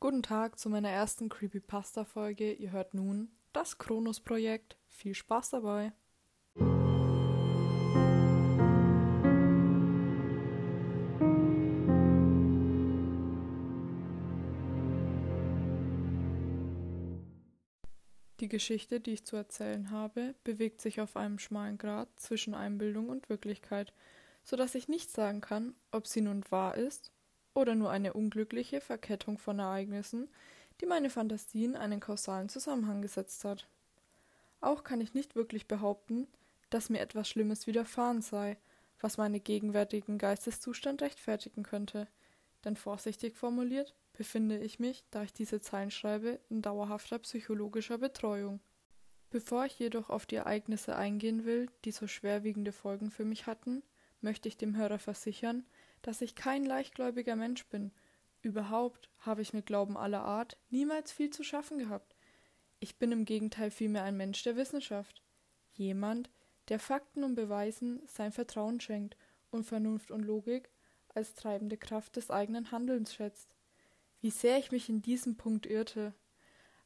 Guten Tag zu meiner ersten Creepypasta-Folge. Ihr hört nun das Kronos-Projekt. Viel Spaß dabei! Die Geschichte, die ich zu erzählen habe, bewegt sich auf einem schmalen Grat zwischen Einbildung und Wirklichkeit, so dass ich nicht sagen kann, ob sie nun wahr ist oder nur eine unglückliche Verkettung von Ereignissen, die meine Fantasie in einen kausalen Zusammenhang gesetzt hat. Auch kann ich nicht wirklich behaupten, dass mir etwas Schlimmes widerfahren sei, was meinen gegenwärtigen Geisteszustand rechtfertigen könnte, denn vorsichtig formuliert befinde ich mich, da ich diese Zeilen schreibe, in dauerhafter psychologischer Betreuung. Bevor ich jedoch auf die Ereignisse eingehen will, die so schwerwiegende Folgen für mich hatten, möchte ich dem Hörer versichern, dass ich kein leichtgläubiger Mensch bin. Überhaupt habe ich mit Glauben aller Art niemals viel zu schaffen gehabt. Ich bin im Gegenteil vielmehr ein Mensch der Wissenschaft. Jemand, der Fakten und Beweisen sein Vertrauen schenkt und Vernunft und Logik als treibende Kraft des eigenen Handelns schätzt. Wie sehr ich mich in diesem Punkt irrte.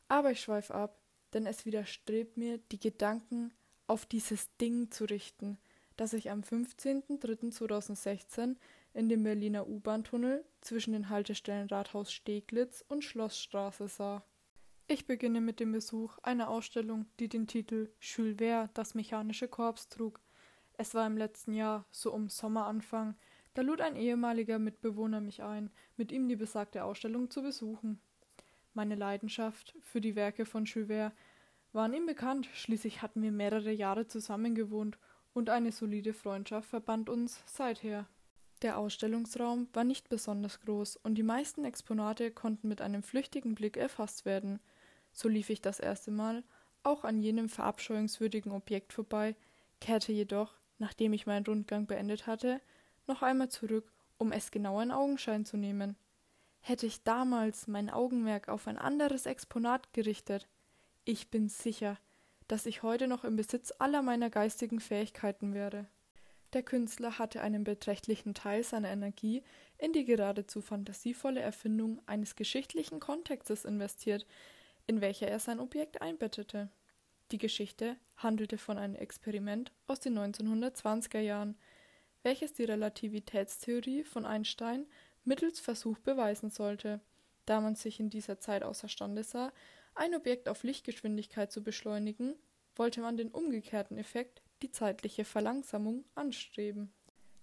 Aber ich schweife ab, denn es widerstrebt mir, die Gedanken auf dieses Ding zu richten, das ich am 15.03.2016 in dem Berliner U-Bahn-Tunnel zwischen den Haltestellen Rathaus Steglitz und Schlossstraße sah. Ich beginne mit dem Besuch einer Ausstellung, die den Titel Jules Verne, das mechanische Korps trug. Es war im letzten Jahr, so um Sommeranfang, da lud ein ehemaliger Mitbewohner mich ein, mit ihm die besagte Ausstellung zu besuchen. Meine Leidenschaft für die Werke von Jules Verne waren ihm bekannt, schließlich hatten wir mehrere Jahre zusammen gewohnt und eine solide Freundschaft verband uns seither. Der Ausstellungsraum war nicht besonders groß und die meisten Exponate konnten mit einem flüchtigen Blick erfasst werden. So lief ich das erste Mal auch an jenem verabscheuungswürdigen Objekt vorbei, kehrte jedoch, nachdem ich meinen Rundgang beendet hatte, noch einmal zurück, um es genauer in Augenschein zu nehmen. Hätte ich damals mein Augenmerk auf ein anderes Exponat gerichtet, ich bin sicher, dass ich heute noch im Besitz aller meiner geistigen Fähigkeiten wäre. Der Künstler hatte einen beträchtlichen Teil seiner Energie in die geradezu fantasievolle Erfindung eines geschichtlichen Kontextes investiert, in welcher er sein Objekt einbettete. Die Geschichte handelte von einem Experiment aus den 1920er Jahren, welches die Relativitätstheorie von Einstein mittels Versuch beweisen sollte, da man sich in dieser Zeit außerstande sah, ein Objekt auf Lichtgeschwindigkeit zu beschleunigen, wollte man den umgekehrten Effekt, die zeitliche Verlangsamung, anstreben.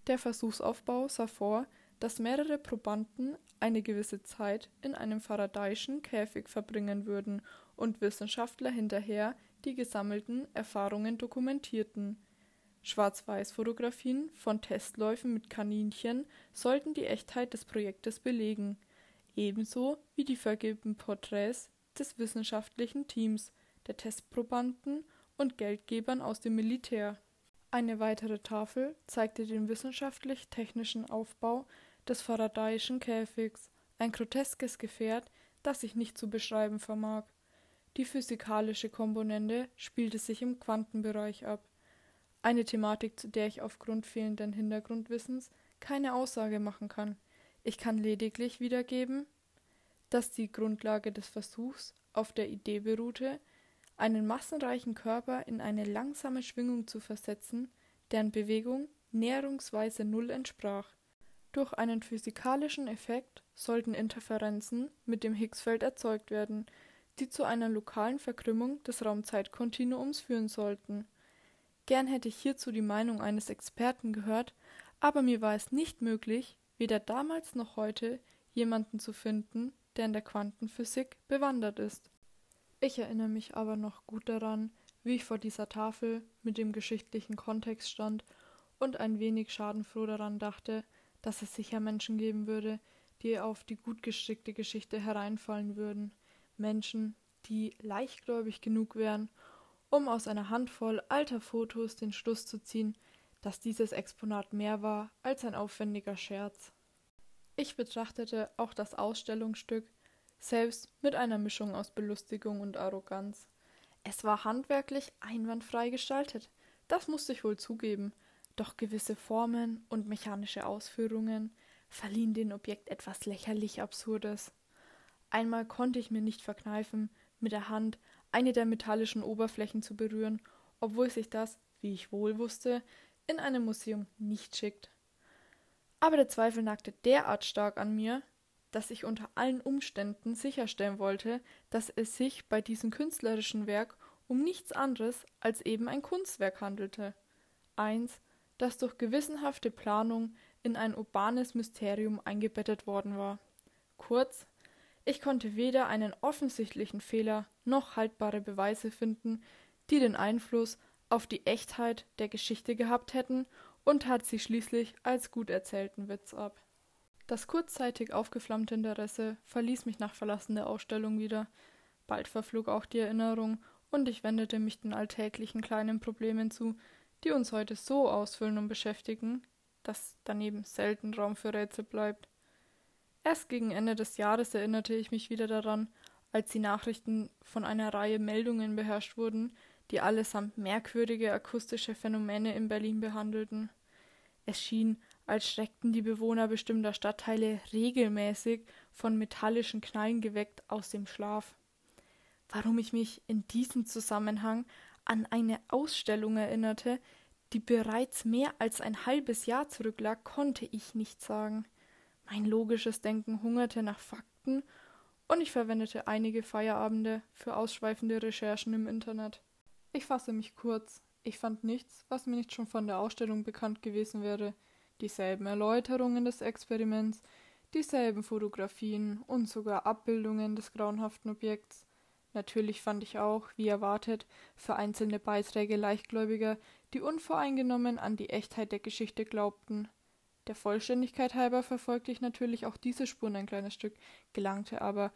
Der Versuchsaufbau sah vor, dass mehrere Probanden eine gewisse Zeit in einem Faradayschen Käfig verbringen würden und Wissenschaftler hinterher die gesammelten Erfahrungen dokumentierten. Schwarz-Weiß-Fotografien von Testläufen mit Kaninchen sollten die Echtheit des Projektes belegen, ebenso wie die vergilbten Porträts des wissenschaftlichen Teams, der Testprobanden und Geldgebern aus dem Militär. Eine weitere Tafel zeigte den wissenschaftlich-technischen Aufbau des Faradayischen Käfigs, ein groteskes Gefährt, das sich nicht zu beschreiben vermag. Die physikalische Komponente spielte sich im Quantenbereich ab eine Thematik, zu der ich aufgrund fehlenden Hintergrundwissens keine Aussage machen kann. Ich kann lediglich wiedergeben, dass die Grundlage des Versuchs auf der Idee beruhte, einen massenreichen Körper in eine langsame Schwingung zu versetzen, deren Bewegung näherungsweise Null entsprach. Durch einen physikalischen Effekt sollten Interferenzen mit dem Higgsfeld erzeugt werden, die zu einer lokalen Verkrümmung des Raumzeitkontinuums führen sollten Gern hätte ich hierzu die Meinung eines Experten gehört, aber mir war es nicht möglich, weder damals noch heute jemanden zu finden, der in der Quantenphysik bewandert ist. Ich erinnere mich aber noch gut daran, wie ich vor dieser Tafel mit dem geschichtlichen Kontext stand und ein wenig schadenfroh daran dachte, dass es sicher Menschen geben würde, die auf die gut gestrickte Geschichte hereinfallen würden, Menschen, die leichtgläubig genug wären, um aus einer Handvoll alter Fotos den Schluss zu ziehen, dass dieses Exponat mehr war als ein aufwendiger Scherz. Ich betrachtete auch das Ausstellungsstück selbst mit einer Mischung aus Belustigung und Arroganz. Es war handwerklich einwandfrei gestaltet, das musste ich wohl zugeben, doch gewisse Formen und mechanische Ausführungen verliehen dem Objekt etwas lächerlich Absurdes. Einmal konnte ich mir nicht verkneifen, mit der Hand eine der metallischen Oberflächen zu berühren, obwohl sich das, wie ich wohl wusste, in einem Museum nicht schickt. Aber der Zweifel nagte derart stark an mir, dass ich unter allen Umständen sicherstellen wollte, dass es sich bei diesem künstlerischen Werk um nichts anderes als eben ein Kunstwerk handelte. Eins, das durch gewissenhafte Planung in ein urbanes Mysterium eingebettet worden war. Kurz, ich konnte weder einen offensichtlichen Fehler noch haltbare Beweise finden, die den Einfluss auf die Echtheit der Geschichte gehabt hätten und tat sie schließlich als gut erzählten Witz ab. Das kurzzeitig aufgeflammte Interesse verließ mich nach Verlassen der Ausstellung wieder. Bald verflog auch die Erinnerung und ich wendete mich den alltäglichen kleinen Problemen zu, die uns heute so ausfüllen und beschäftigen, dass daneben selten Raum für Rätsel bleibt. Erst gegen Ende des Jahres erinnerte ich mich wieder daran, als die Nachrichten von einer Reihe Meldungen beherrscht wurden, die allesamt merkwürdige akustische Phänomene in Berlin behandelten. Es schien, als schreckten die Bewohner bestimmter Stadtteile regelmäßig von metallischen Knallen geweckt aus dem Schlaf. Warum ich mich in diesem Zusammenhang an eine Ausstellung erinnerte, die bereits mehr als ein halbes Jahr zurücklag, konnte ich nicht sagen. Mein logisches Denken hungerte nach Fakten und ich verwendete einige Feierabende für ausschweifende Recherchen im Internet. Ich fasse mich kurz. Ich fand nichts, was mir nicht schon von der Ausstellung bekannt gewesen wäre dieselben Erläuterungen des Experiments, dieselben Fotografien und sogar Abbildungen des grauenhaften Objekts. Natürlich fand ich auch, wie erwartet, für einzelne Beiträge Leichtgläubiger, die unvoreingenommen an die Echtheit der Geschichte glaubten. Der Vollständigkeit halber verfolgte ich natürlich auch diese Spuren ein kleines Stück, gelangte aber,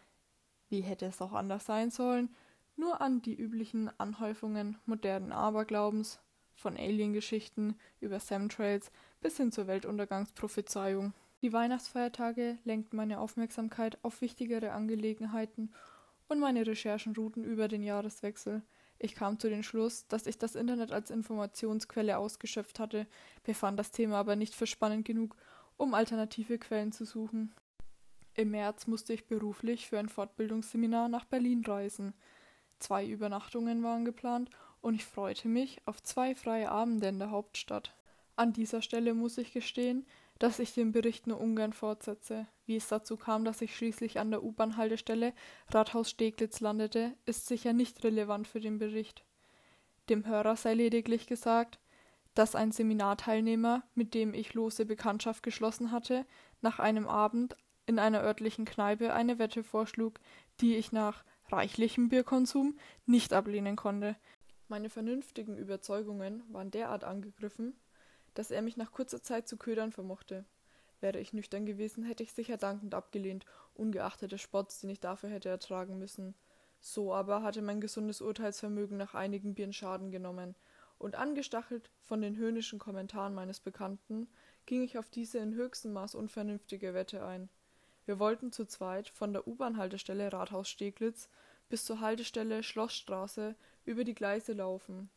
wie hätte es auch anders sein sollen, nur an die üblichen Anhäufungen modernen Aberglaubens, von Aliengeschichten über Samtrails bis hin zur Weltuntergangsprophezeiung. Die Weihnachtsfeiertage lenkten meine Aufmerksamkeit auf wichtigere Angelegenheiten und meine Recherchen ruhten über den Jahreswechsel. Ich kam zu dem Schluss, dass ich das Internet als Informationsquelle ausgeschöpft hatte, befand das Thema aber nicht für spannend genug, um alternative Quellen zu suchen. Im März musste ich beruflich für ein Fortbildungsseminar nach Berlin reisen. Zwei Übernachtungen waren geplant und ich freute mich auf zwei freie Abende in der Hauptstadt. An dieser Stelle muss ich gestehen, dass ich den Bericht nur ungern fortsetze. Wie es dazu kam, dass ich schließlich an der U-Bahn-Haltestelle Rathaus Steglitz landete, ist sicher nicht relevant für den Bericht. Dem Hörer sei lediglich gesagt, dass ein Seminarteilnehmer, mit dem ich lose Bekanntschaft geschlossen hatte, nach einem Abend in einer örtlichen Kneipe eine Wette vorschlug, die ich nach reichlichem Bierkonsum nicht ablehnen konnte. Meine vernünftigen Überzeugungen waren derart angegriffen, dass er mich nach kurzer Zeit zu ködern vermochte. Wäre ich nüchtern gewesen, hätte ich sicher dankend abgelehnt, ungeachtet des Spotts, den ich dafür hätte ertragen müssen. So aber hatte mein gesundes Urteilsvermögen nach einigen Bieren Schaden genommen, und angestachelt von den höhnischen Kommentaren meines Bekannten, ging ich auf diese in höchstem Maß unvernünftige Wette ein. Wir wollten zu zweit von der U-Bahn-Haltestelle Rathaus Steglitz bis zur Haltestelle Schlossstraße über die Gleise laufen.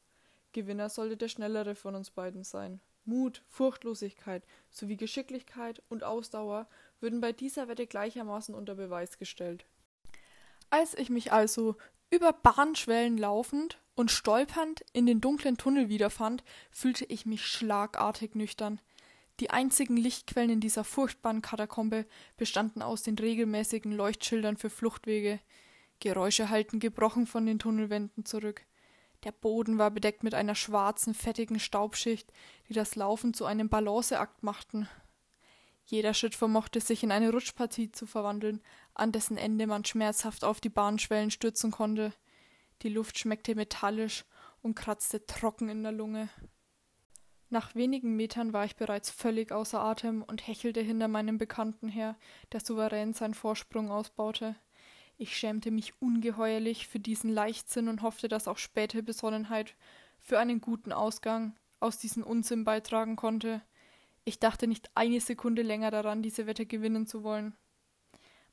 Gewinner sollte der schnellere von uns beiden sein. Mut, Furchtlosigkeit sowie Geschicklichkeit und Ausdauer würden bei dieser Wette gleichermaßen unter Beweis gestellt. Als ich mich also über Bahnschwellen laufend und stolpernd in den dunklen Tunnel wiederfand, fühlte ich mich schlagartig nüchtern. Die einzigen Lichtquellen in dieser furchtbaren Katakombe bestanden aus den regelmäßigen Leuchtschildern für Fluchtwege. Geräusche hallten gebrochen von den Tunnelwänden zurück. Der Boden war bedeckt mit einer schwarzen, fettigen Staubschicht, die das Laufen zu einem Balanceakt machten. Jeder Schritt vermochte sich in eine Rutschpartie zu verwandeln, an dessen Ende man schmerzhaft auf die Bahnschwellen stürzen konnte. Die Luft schmeckte metallisch und kratzte trocken in der Lunge. Nach wenigen Metern war ich bereits völlig außer Atem und hechelte hinter meinem Bekannten her, der souverän seinen Vorsprung ausbaute. Ich schämte mich ungeheuerlich für diesen Leichtsinn und hoffte, dass auch späte Besonnenheit für einen guten Ausgang aus diesem Unsinn beitragen konnte. Ich dachte nicht eine Sekunde länger daran, diese Wette gewinnen zu wollen.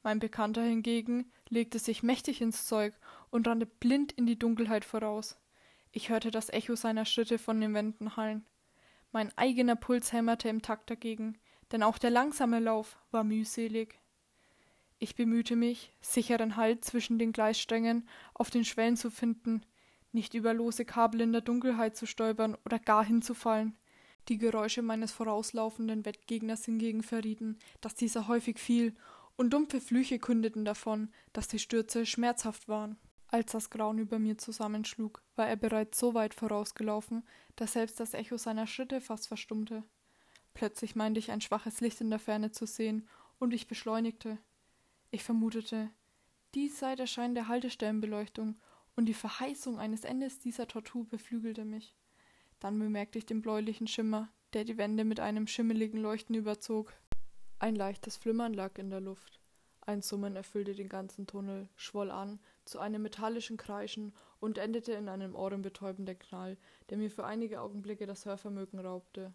Mein Bekannter hingegen legte sich mächtig ins Zeug und rannte blind in die Dunkelheit voraus. Ich hörte das Echo seiner Schritte von den Wänden hallen. Mein eigener Puls hämmerte im Takt dagegen, denn auch der langsame Lauf war mühselig. Ich bemühte mich, sicheren Halt zwischen den Gleissträngen auf den Schwellen zu finden, nicht über lose Kabel in der Dunkelheit zu stolpern oder gar hinzufallen. Die Geräusche meines vorauslaufenden Wettgegners hingegen verrieten, dass dieser häufig fiel, und dumpfe Flüche kündeten davon, dass die Stürze schmerzhaft waren. Als das Grauen über mir zusammenschlug, war er bereits so weit vorausgelaufen, dass selbst das Echo seiner Schritte fast verstummte. Plötzlich meinte ich ein schwaches Licht in der Ferne zu sehen, und ich beschleunigte. Ich vermutete, dies sei der Schein der Haltestellenbeleuchtung, und die Verheißung eines Endes dieser Tortur beflügelte mich. Dann bemerkte ich den bläulichen Schimmer, der die Wände mit einem schimmeligen Leuchten überzog. Ein leichtes Flimmern lag in der Luft. Ein Summen erfüllte den ganzen Tunnel, schwoll an zu einem metallischen Kreischen und endete in einem ohrenbetäubenden Knall, der mir für einige Augenblicke das Hörvermögen raubte.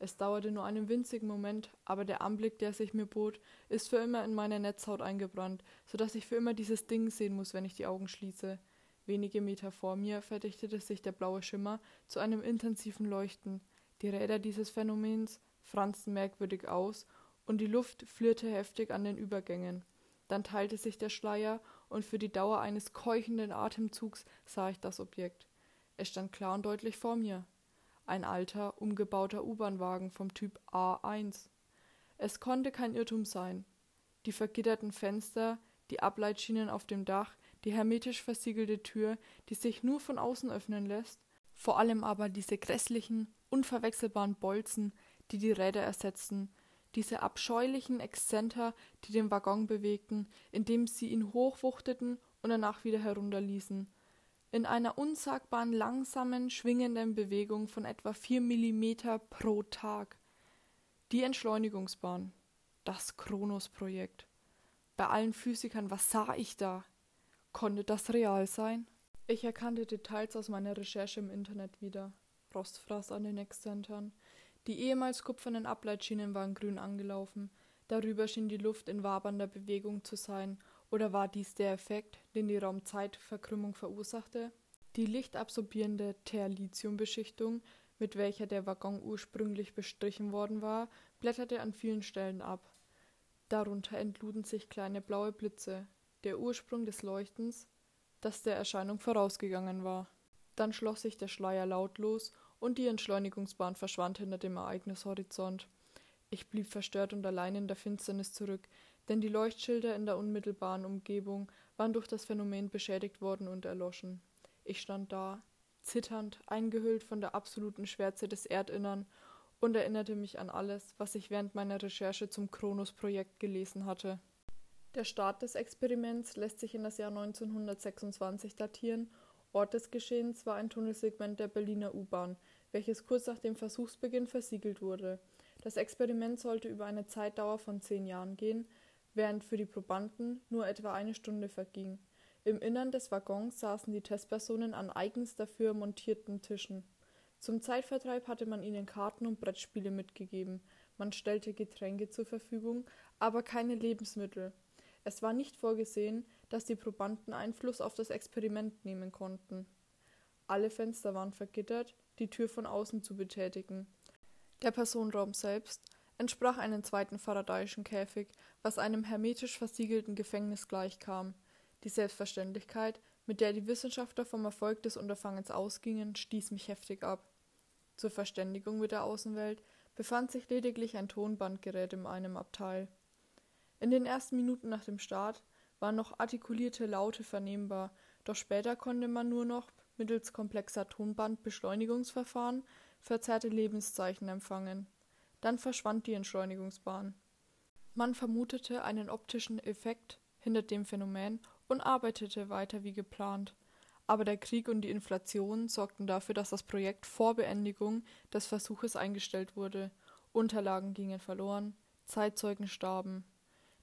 Es dauerte nur einen winzigen Moment, aber der Anblick, der sich mir bot, ist für immer in meine Netzhaut eingebrannt, so dass ich für immer dieses Ding sehen muss, wenn ich die Augen schließe. Wenige Meter vor mir verdichtete sich der blaue Schimmer zu einem intensiven Leuchten. Die Räder dieses Phänomens franzten merkwürdig aus und die Luft flirrte heftig an den Übergängen. Dann teilte sich der Schleier und für die Dauer eines keuchenden Atemzugs sah ich das Objekt. Es stand klar und deutlich vor mir. Ein alter, umgebauter U-Bahn-Wagen vom Typ A1. Es konnte kein Irrtum sein. Die vergitterten Fenster, die Ableitschienen auf dem Dach, die hermetisch versiegelte Tür, die sich nur von außen öffnen lässt, vor allem aber diese grässlichen, unverwechselbaren Bolzen, die die Räder ersetzten, diese abscheulichen Exzenter, die den Waggon bewegten, indem sie ihn hochwuchteten und danach wieder herunterließen. In einer unsagbaren langsamen, schwingenden Bewegung von etwa vier Millimeter pro Tag. Die Entschleunigungsbahn. Das Kronos-Projekt. Bei allen Physikern, was sah ich da? Konnte das real sein? Ich erkannte Details aus meiner Recherche im Internet wieder. Rostfraß an den Exzentern. Die ehemals kupfernen Ableitschienen waren grün angelaufen. Darüber schien die Luft in wabernder Bewegung zu sein. Oder war dies der Effekt, den die Raumzeitverkrümmung verursachte? Die lichtabsorbierende Terlithiumbeschichtung, mit welcher der Waggon ursprünglich bestrichen worden war, blätterte an vielen Stellen ab. Darunter entluden sich kleine blaue Blitze, der Ursprung des Leuchtens, das der Erscheinung vorausgegangen war. Dann schloss sich der Schleier lautlos und die Entschleunigungsbahn verschwand hinter dem Ereignishorizont. Ich blieb verstört und allein in der Finsternis zurück, denn die Leuchtschilder in der unmittelbaren Umgebung waren durch das Phänomen beschädigt worden und erloschen. Ich stand da, zitternd, eingehüllt von der absoluten Schwärze des Erdinnern und erinnerte mich an alles, was ich während meiner Recherche zum Kronos-Projekt gelesen hatte. Der Start des Experiments lässt sich in das Jahr 1926 datieren. Ort des Geschehens war ein Tunnelsegment der Berliner U-Bahn, welches kurz nach dem Versuchsbeginn versiegelt wurde. Das Experiment sollte über eine Zeitdauer von zehn Jahren gehen, während für die Probanden nur etwa eine Stunde verging. Im Innern des Waggons saßen die Testpersonen an eigens dafür montierten Tischen. Zum Zeitvertreib hatte man ihnen Karten und Brettspiele mitgegeben. Man stellte Getränke zur Verfügung, aber keine Lebensmittel. Es war nicht vorgesehen, dass die Probanden Einfluss auf das Experiment nehmen konnten. Alle Fenster waren vergittert, die Tür von außen zu betätigen. Der Personenraum selbst entsprach einem zweiten Faradayischen Käfig, was einem hermetisch versiegelten Gefängnis gleichkam. Die Selbstverständlichkeit, mit der die Wissenschaftler vom Erfolg des Unterfangens ausgingen, stieß mich heftig ab. Zur Verständigung mit der Außenwelt befand sich lediglich ein Tonbandgerät in einem Abteil. In den ersten Minuten nach dem Start waren noch artikulierte Laute vernehmbar, doch später konnte man nur noch mittels komplexer Tonbandbeschleunigungsverfahren verzerrte Lebenszeichen empfangen. Dann verschwand die Entschleunigungsbahn. Man vermutete einen optischen Effekt hinter dem Phänomen und arbeitete weiter wie geplant. Aber der Krieg und die Inflation sorgten dafür, dass das Projekt vor Beendigung des Versuches eingestellt wurde. Unterlagen gingen verloren, Zeitzeugen starben.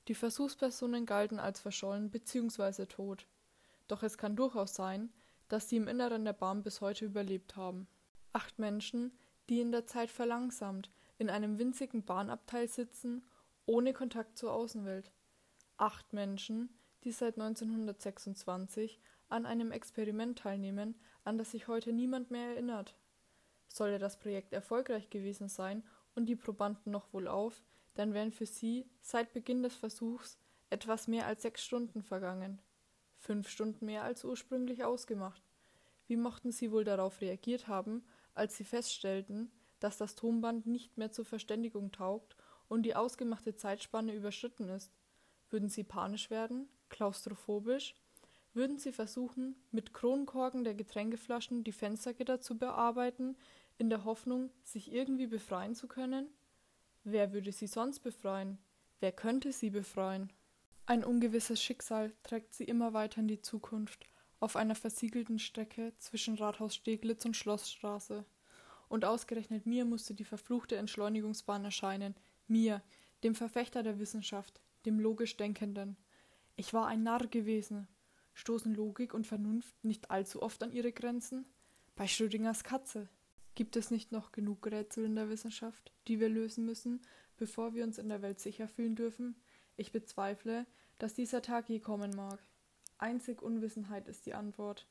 Die Versuchspersonen galten als verschollen bzw. tot. Doch es kann durchaus sein, dass sie im Inneren der Bahn bis heute überlebt haben. Acht Menschen, die in der Zeit verlangsamt in einem winzigen Bahnabteil sitzen, ohne Kontakt zur Außenwelt. Acht Menschen, die seit 1926 an einem Experiment teilnehmen, an das sich heute niemand mehr erinnert. Sollte das Projekt erfolgreich gewesen sein und die Probanden noch wohlauf, dann wären für sie seit Beginn des Versuchs etwas mehr als sechs Stunden vergangen. Fünf Stunden mehr als ursprünglich ausgemacht. Wie mochten sie wohl darauf reagiert haben, als sie feststellten, dass das Tonband nicht mehr zur Verständigung taugt und die ausgemachte Zeitspanne überschritten ist? Würden sie panisch werden, klaustrophobisch? Würden sie versuchen, mit Kronkorken der Getränkeflaschen die Fenstergitter zu bearbeiten, in der Hoffnung, sich irgendwie befreien zu können? Wer würde sie sonst befreien? Wer könnte sie befreien? Ein ungewisses Schicksal trägt sie immer weiter in die Zukunft, auf einer versiegelten Strecke zwischen Rathaus Steglitz und Schlossstraße. Und ausgerechnet mir musste die verfluchte Entschleunigungsbahn erscheinen, mir, dem Verfechter der Wissenschaft, dem logisch Denkenden. Ich war ein Narr gewesen. Stoßen Logik und Vernunft nicht allzu oft an ihre Grenzen? Bei Schrödingers Katze. Gibt es nicht noch genug Rätsel in der Wissenschaft, die wir lösen müssen, bevor wir uns in der Welt sicher fühlen dürfen? Ich bezweifle, dass dieser Tag je kommen mag. Einzig Unwissenheit ist die Antwort.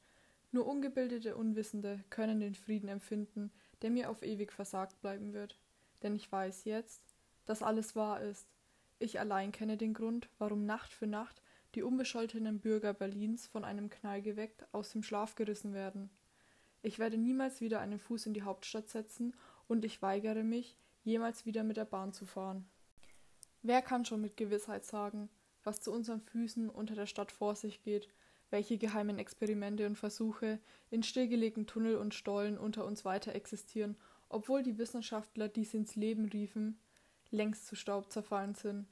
Nur ungebildete Unwissende können den Frieden empfinden, der mir auf ewig versagt bleiben wird. Denn ich weiß jetzt, dass alles wahr ist. Ich allein kenne den Grund, warum Nacht für Nacht die unbescholtenen Bürger Berlins von einem Knall geweckt aus dem Schlaf gerissen werden. Ich werde niemals wieder einen Fuß in die Hauptstadt setzen und ich weigere mich, jemals wieder mit der Bahn zu fahren. Wer kann schon mit Gewissheit sagen, was zu unseren Füßen unter der Stadt vor sich geht, welche geheimen Experimente und Versuche in stillgelegten Tunnel und Stollen unter uns weiter existieren, obwohl die Wissenschaftler, die sie ins Leben riefen, längst zu Staub zerfallen sind.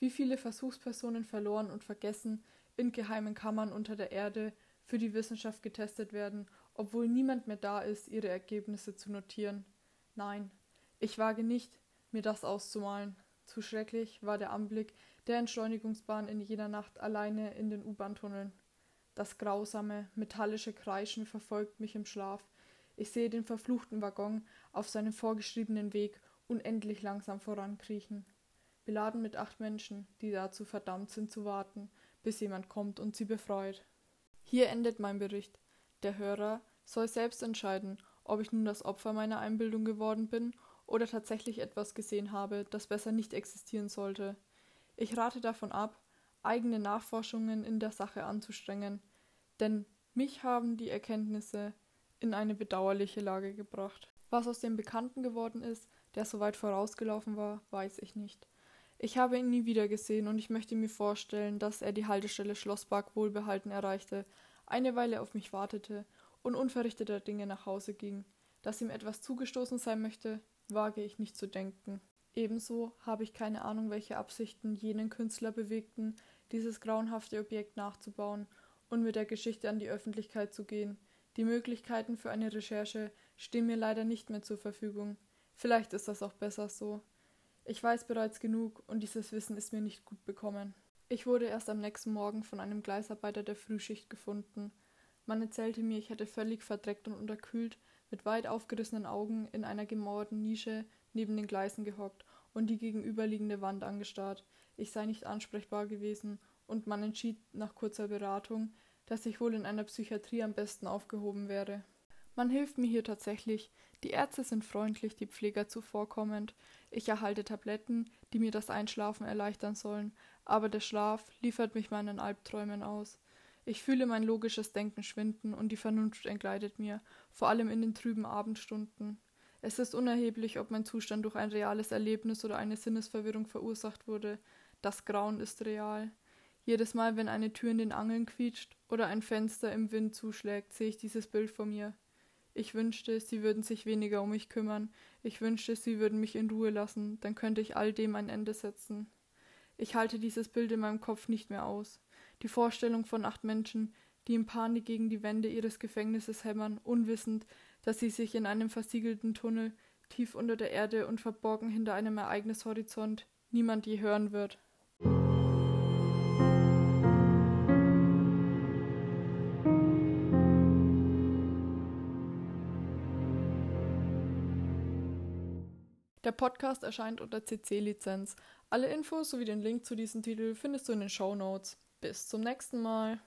Wie viele Versuchspersonen verloren und vergessen in geheimen Kammern unter der Erde für die Wissenschaft getestet werden obwohl niemand mehr da ist, ihre Ergebnisse zu notieren. Nein, ich wage nicht, mir das auszumalen. Zu schrecklich war der Anblick der Entschleunigungsbahn in jener Nacht alleine in den U-Bahn-Tunneln. Das grausame, metallische Kreischen verfolgt mich im Schlaf. Ich sehe den verfluchten Waggon auf seinem vorgeschriebenen Weg unendlich langsam vorankriechen. Beladen mit acht Menschen, die dazu verdammt sind zu warten, bis jemand kommt und sie befreit. Hier endet mein Bericht. Der Hörer soll selbst entscheiden, ob ich nun das Opfer meiner Einbildung geworden bin oder tatsächlich etwas gesehen habe, das besser nicht existieren sollte. Ich rate davon ab, eigene Nachforschungen in der Sache anzustrengen, denn mich haben die Erkenntnisse in eine bedauerliche Lage gebracht. Was aus dem Bekannten geworden ist, der so weit vorausgelaufen war, weiß ich nicht. Ich habe ihn nie wieder gesehen und ich möchte mir vorstellen, dass er die Haltestelle Schlosspark wohlbehalten erreichte, eine Weile auf mich wartete und unverrichteter Dinge nach Hause ging. Dass ihm etwas zugestoßen sein möchte, wage ich nicht zu denken. Ebenso habe ich keine Ahnung, welche Absichten jenen Künstler bewegten, dieses grauenhafte Objekt nachzubauen und mit der Geschichte an die Öffentlichkeit zu gehen. Die Möglichkeiten für eine Recherche stehen mir leider nicht mehr zur Verfügung. Vielleicht ist das auch besser so. Ich weiß bereits genug und dieses Wissen ist mir nicht gut bekommen. Ich wurde erst am nächsten Morgen von einem Gleisarbeiter der Frühschicht gefunden. Man erzählte mir, ich hätte völlig verdreckt und unterkühlt, mit weit aufgerissenen Augen in einer gemauerten Nische neben den Gleisen gehockt und die gegenüberliegende Wand angestarrt. Ich sei nicht ansprechbar gewesen, und man entschied nach kurzer Beratung, dass ich wohl in einer Psychiatrie am besten aufgehoben wäre. Man hilft mir hier tatsächlich, die Ärzte sind freundlich, die Pfleger zuvorkommend, ich erhalte Tabletten, die mir das Einschlafen erleichtern sollen, aber der Schlaf liefert mich meinen Albträumen aus. Ich fühle mein logisches Denken schwinden und die Vernunft entgleitet mir, vor allem in den trüben Abendstunden. Es ist unerheblich, ob mein Zustand durch ein reales Erlebnis oder eine Sinnesverwirrung verursacht wurde. Das Grauen ist real. Jedes Mal, wenn eine Tür in den Angeln quietscht oder ein Fenster im Wind zuschlägt, sehe ich dieses Bild vor mir. Ich wünschte, sie würden sich weniger um mich kümmern. Ich wünschte, sie würden mich in Ruhe lassen, dann könnte ich all dem ein Ende setzen. Ich halte dieses Bild in meinem Kopf nicht mehr aus. Die Vorstellung von acht Menschen, die in Panik gegen die Wände ihres Gefängnisses hämmern, unwissend, dass sie sich in einem versiegelten Tunnel, tief unter der Erde und verborgen hinter einem Ereignishorizont, niemand je hören wird. Der Podcast erscheint unter CC-Lizenz. Alle Infos sowie den Link zu diesem Titel findest du in den Show Notes. Bis zum nächsten Mal.